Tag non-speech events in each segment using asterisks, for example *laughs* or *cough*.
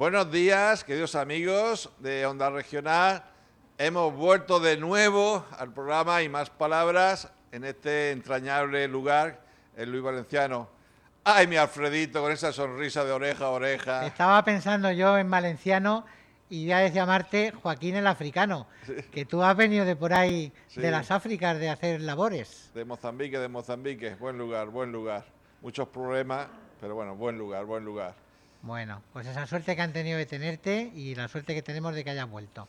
Buenos días, queridos amigos de Onda Regional. Hemos vuelto de nuevo al programa y más palabras en este entrañable lugar, el Luis Valenciano. Ay, mi Alfredito, con esa sonrisa de oreja a oreja. Estaba pensando yo en valenciano y ya de llamarte Joaquín el Africano, que tú has venido de por ahí, Sí. de las Áfricas, de hacer labores. De Mozambique, de Mozambique. Buen lugar, buen lugar. Muchos problemas, pero bueno, buen lugar, buen lugar. Bueno, pues esa suerte que han tenido de tenerte y la suerte que tenemos de que hayas vuelto.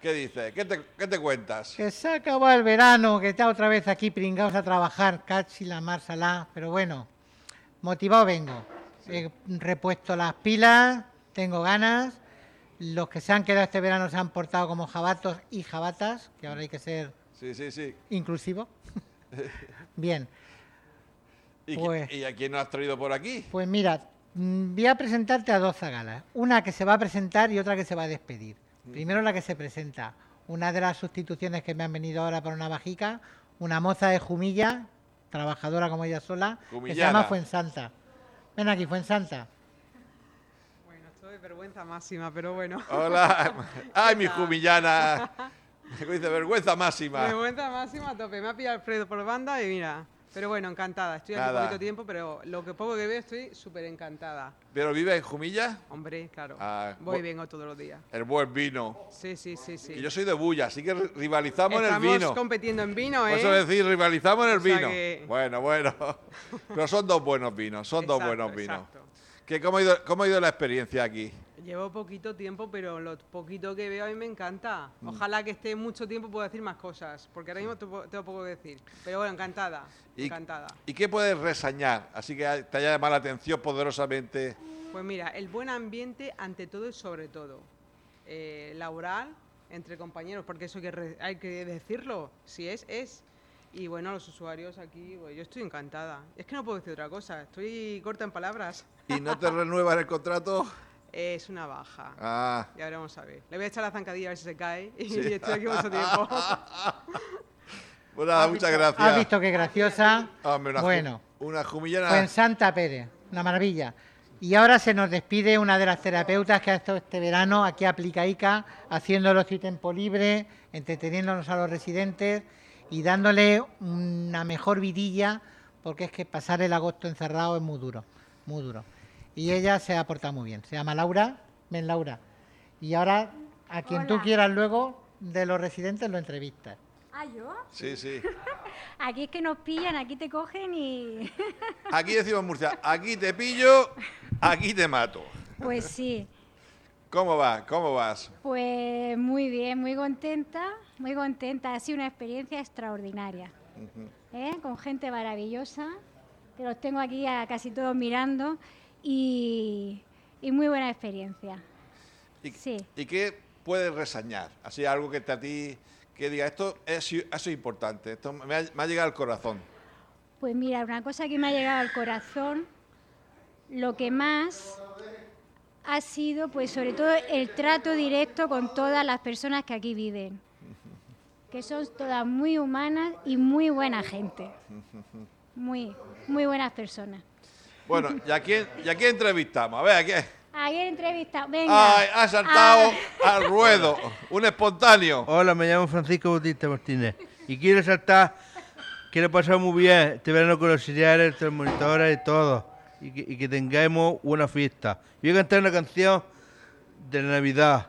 ¿Qué dices? ¿Qué te, qué te cuentas? Que se acabó el verano, que está otra vez aquí pringados a trabajar, cachi la marsala, pero bueno, motivado vengo. He repuesto las pilas, tengo ganas. Los que se han quedado este verano se han portado como jabatos y jabatas, que ahora hay que ser Sí, sí, sí. inclusivo. *laughs* Bien, ¿Y, Pues- ¿Y a quién nos has traído por aquí? pues mira, voy a presentarte a dos zagalas. Una que se va a presentar y otra que se va a despedir. Primero la que se presenta. Una de las sustituciones que me han venido ahora para una bajica, una moza de Jumilla, trabajadora como ella sola, que se llama Fuensanta. Ven aquí, Fuensanta. Bueno, esto es vergüenza máxima, pero bueno. Hola. *laughs* Ay, mi jumillana. *laughs* Dice, vergüenza máxima. Vergüenza máxima a tope. Me ha pillado Alfredo por banda y mira. Pero bueno, encantada. Estoy aquí Nada. poquito tiempo, pero lo que poco que veo estoy súper encantada. ¿Pero vive en Jumilla? Hombre, claro. Ah, Voy y bu- vengo todos los días. El buen vino. Sí, sí, sí, sí. Y yo soy de Bulla, así que ri- rivalizamos en el Estamos vino. compitiendo en vino, Por ¿eh? eso decir, rivalizamos en el O sea vino. que- Bueno, bueno. *laughs* Pero son dos buenos vinos, son dos Exacto, buenos vinos. exacto. ¿Qué, cómo, ha ido, ¿Cómo ha ido la experiencia aquí? Llevo poquito tiempo, pero lo poquito que veo a mí me encanta. Mm. Ojalá que esté mucho tiempo pueda decir más cosas, porque ahora mismo tengo poco que decir. Pero bueno, encantada, Y- encantada. ¿Y qué puedes resañar? Así que te haya llamado la atención poderosamente. Pues mira, el buen ambiente ante todo y sobre todo. Eh, laboral, entre compañeros, porque eso hay que, hay que decirlo. Si es, es. Y bueno, los usuarios aquí, pues, yo estoy encantada. Es que no puedo decir otra cosa, estoy corta en palabras. ¿Y no te renuevan el contrato? *laughs* Es una baja. Ah, Ya veremos a ver. Le voy a echar la zancadilla a ver si se cae *laughs* y estoy aquí mucho tiempo. *laughs* ¿Has muchas visto- gracias. ¿Has visto qué graciosa? Hombre, una, ju- bueno, una jumillana. Fuensanta Pérez, una maravilla. Y ahora se nos despide una de las terapeutas que ha estado este verano aquí a Plicaica, haciéndolo su tiempo libre, entreteniéndonos a los residentes y dándole una mejor vidilla, porque es que pasar el agosto encerrado es muy duro, muy duro. Y ella se ha portado muy bien. Se llama Laura. Ven, Laura. Y ahora, a quien tú quieras luego, de los residentes lo entrevistas. Ah, yo. Sí, sí. *laughs* Aquí es que nos pillan, aquí te cogen y. *laughs* Aquí decimos en Murcia, aquí te pillo, aquí te mato. Pues sí. ¿Cómo vas? ¿Cómo vas? Pues muy bien, muy contenta, muy contenta. Ha sido una experiencia extraordinaria. ¿eh? Con gente maravillosa, que los tengo aquí a casi todos mirando y, y muy buena experiencia. ¿Y, Sí. ¿Y qué puedes resañar? Así algo que te a ti, que diga, esto es, eso es importante, esto me ha, me ha llegado al corazón. Pues mira, una cosa que me ha llegado al corazón, lo que más ha sido, pues sobre todo el trato directo con todas las personas que aquí viven, que son todas muy humanas y muy buena gente, *laughs* muy, muy buenas personas. Bueno, ¿y a quién, y a quién entrevistamos? A ver, ¿a quién? Ayer entrevista, venga. ¡Ay, ha saltado Ah, al ruedo! Un espontáneo. Hola, me llamo Francisco Bautista Martínez y quiero saltar, quiero pasar muy bien este verano con los auxiliares, los monitores y todo, y que, y que tengamos una fiesta. Y voy a cantar una canción de Navidad.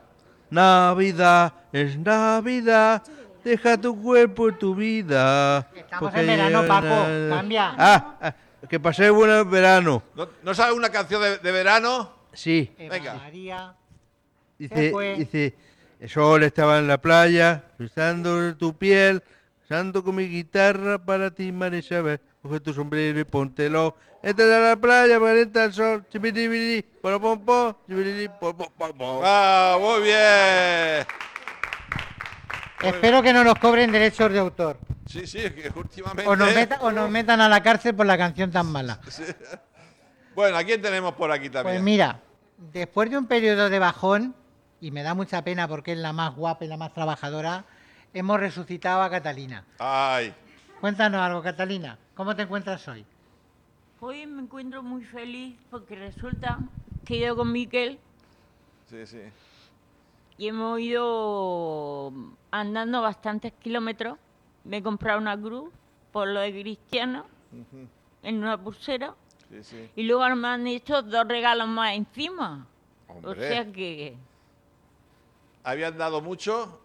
Navidad es Navidad, deja tu cuerpo y tu vida. Estamos en verano, Paco, cambia. Ah, ah, que pasé buen verano. ¿No, no sabes una canción de, de verano? Sí, Venga. María. Dice, dice, el sol estaba en la playa, besando tu piel, besando con mi guitarra para ti, María Isabel. Coge tu sombrero y póntelo. Entra a la playa, calienta el sol. Chipiribiri, poro, pom, pom, chipiriri, pom, pom, pom, pom. ¡Ah, muy bien! Espero que no nos cobren derechos de autor. Sí, sí, es que últimamente... O nos, meta- o nos metan a la cárcel por la canción tan mala. *laughs* Bueno, ¿a quién tenemos por aquí también? Pues mira, después de un periodo de bajón, y me da mucha pena porque es la más guapa y la más trabajadora, hemos resucitado a Catalina. Ay, Cuéntanos algo, Catalina. ¿Cómo te encuentras hoy? Hoy me encuentro muy feliz porque resulta que yo con Miquel Sí, sí. Y hemos ido andando bastantes kilómetros. Me he comprado una cruz por lo de cristiano en una pulsera Sí, sí. y luego me han hecho dos regalos más encima. O Hombre. sea que ¿Habían dado mucho?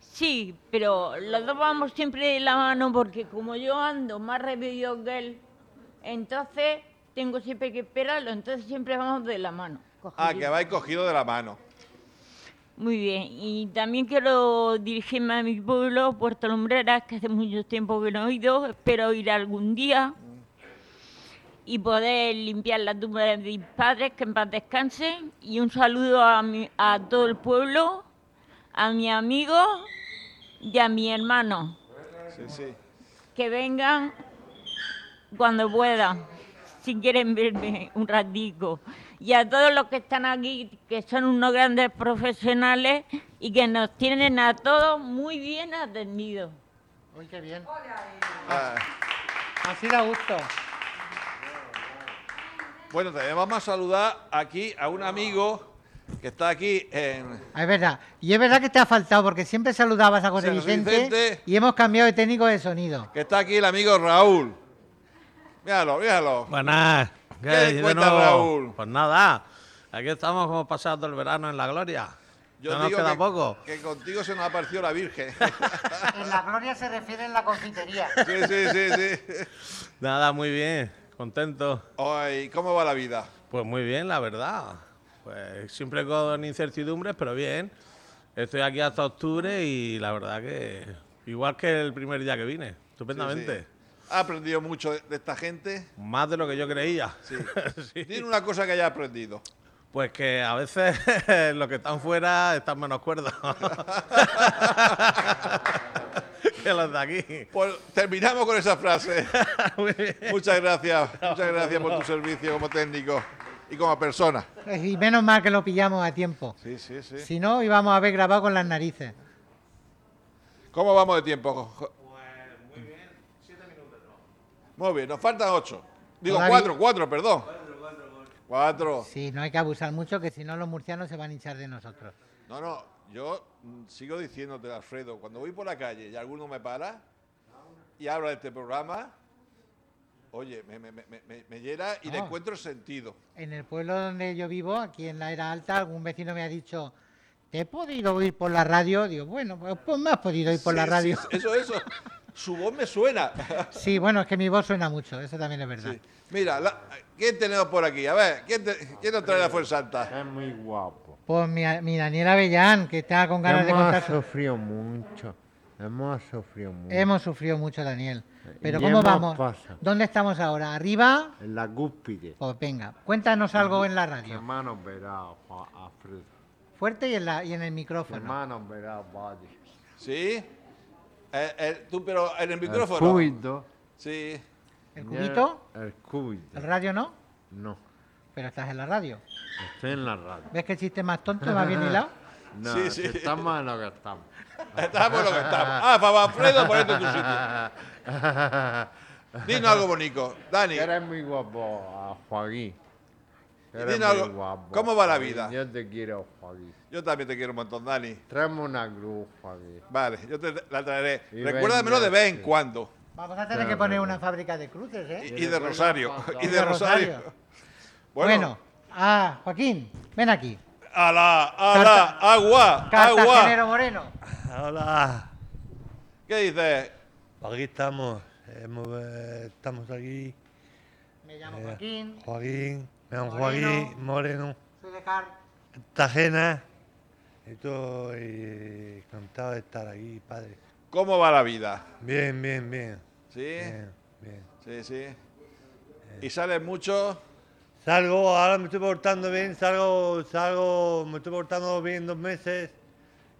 sí, pero los dos vamos siempre de la mano porque como yo ando más rápido que él, entonces tengo siempre que esperarlo, entonces siempre vamos de la mano. Ah, que habéis cogido de la mano. Muy bien, y también quiero dirigirme a mi pueblo, Puerto Lumbreras, que hace mucho tiempo que no he ido, espero ir algún día y poder limpiar la tumba de mis padres, que en paz descansen, y un saludo a, mi- a todo el pueblo, a mi amigo y a mi hermano, Sí, sí. que vengan cuando puedan, si quieren verme un ratico. Y a todos los que están aquí, que son unos grandes profesionales y que nos tienen a todos muy bien atendidos. Uy, qué bien. Ah, Así da gusto. bueno, también vamos a saludar aquí a un amigo que está aquí en... Ah, Es verdad. Y es verdad que te ha faltado porque siempre saludabas a José Sí, a José Vicente, Vicente. y hemos cambiado de técnico de sonido. que está aquí el amigo Raúl. Míralo, míralo. Buenas. ¿Qué ¿Qué de cuenta, nuevo? Raúl? Pues nada, aquí estamos como pasado el verano en la gloria. Yo no nos queda que, poco. que contigo se nos ha parecido la Virgen. *laughs* En la gloria se refiere en la confitería. sí, sí, sí, sí. Nada, muy bien, contento. Ay, ¿cómo va la vida? Pues muy bien, la verdad. Pues siempre con incertidumbres, pero bien. Estoy aquí hasta octubre y la verdad que igual que el primer día que vine, estupendamente. Sí, sí. ¿Ha aprendido mucho de, esta gente? Más de lo que yo creía. Sí. *laughs* Sí. Dime una cosa que haya aprendido. Pues que a veces *laughs* los que están fuera están menos cuerdos *laughs* que los de aquí. Pues terminamos con esa frase. Muy bien. Muchas gracias, muchas gracias por tu servicio como técnico y como persona. Y menos mal que lo pillamos a tiempo. Sí, sí, sí. Si no, íbamos a haber grabado con las narices. ¿Cómo vamos de tiempo? Muy bien, nos faltan ocho. Digo, Todavía- cuatro, cuatro, perdón. Cuatro. Sí, no hay que abusar mucho, que si no los murcianos se van a hinchar de nosotros. No, no, yo mm, sigo diciéndote, Alfredo, cuando voy por la calle y alguno me para y habla de este programa, oye, me, me, me, me- me llena y le Ah. encuentro sentido. En el pueblo donde yo vivo, aquí en la era alta, algún vecino me ha dicho, ¿te he podido oír por la radio? Digo, bueno, pues, pues me has podido oír por la Sí, radio. sí, eso, eso. Su voz me suena. Sí, bueno, es que mi voz suena mucho, eso también es verdad. Sí. Mira, la- ¿quién tenemos por aquí? A ver, ¿quién, te- quién nos trae la Fuensanta? Es muy guapo. Pues mi, mi Daniel Avellán, que está con ganas de Hemos contar. su- sufrido mucho. Hemos sufrido mucho. Hemos sufrido mucho, Daniel. Pero Y ¿cómo hemos vamos? pasado. ¿Dónde estamos ahora? ¿Arriba? En la cúspide. Pues venga, cuéntanos algo en la radio. Hermanos verá, Alfredo. Fuerte y en, la, y en el micrófono. Hermanos verá. ¿Sí? Eh, eh, tú, pero en el El micrófono. cúbito. Sí. ¿El cubito? El cúbito. ¿El radio no? No. Pero estás en la radio. Estoy en la radio. ¿Ves que el chiste más tonto, más bien hilado? *laughs* No, Sí, sí. estamos en lo que estamos. *laughs* Estamos lo que estamos. Ah, Papa Alfredo, ponete en tu sitio. *laughs* Dinos algo bonito. Dani, eres muy guapo, a Joaquín. Eres muy guapo, ¿cómo va la vida? Yo te quiero, Joaquín. yo también te quiero un montón, Dani. Tráeme una cruz, Joaquín. Vale, yo te la traeré. Y Recuérdamelo de vez en cuando. Vamos a tener que poner una fábrica de cruces, ¿eh? y *laughs* de Rosario. Y de Rosario. *laughs* Bueno, Bueno, ah, Joaquín, ven aquí. ala, ala, agua, Cartagenero agua. Moreno. Hola, ¿Qué dices? aquí estamos. Hemos, eh, estamos aquí. Me llamo Eh, Joaquín, Joaquín, me llamo Moreno. Joaquín Moreno, soy de Car. Tajena. Estoy contado de estar aquí, padre. ¿Cómo va la vida? Bien, bien, bien. ¿Sí? Bien, bien. Sí, sí. ¿Y sales mucho? Salgo, ahora me estoy portando bien, salgo, salgo, me estoy portando bien dos meses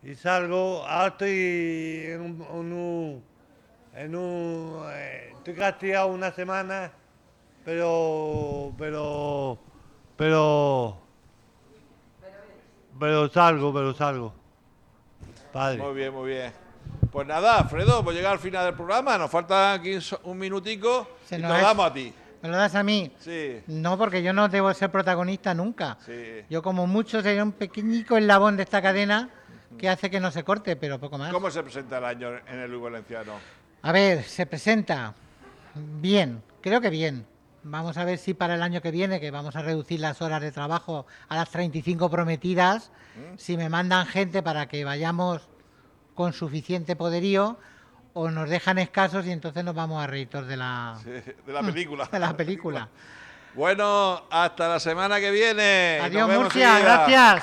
y salgo, ahora estoy en un, en un, en un, eh, estoy castigado una semana, pero, pero, pero, pero salgo, pero salgo. Padre. Muy bien, muy bien. Pues nada, Alfredo, pues llegar al final del programa. Nos falta aquí un minutico Se y nos ha- damos a ti. ¿Me lo das a mí? Sí, No, porque yo no debo ser protagonista nunca. sí. Yo como mucho sería un pequeñico eslabón de esta cadena que hace que no se corte, pero poco más. ¿Cómo se presenta el año en el Luis Valenciano? A ver, se presenta bien, creo que bien. Vamos a ver si para el año que viene, que vamos a reducir las horas de trabajo a las 35 prometidas, si me mandan gente para que vayamos con suficiente poderío o nos dejan escasos y entonces nos vamos a reír todos de la, *laughs* De la película. de la película. *laughs* Bueno, hasta la semana que viene. Adiós Murcia, gracias.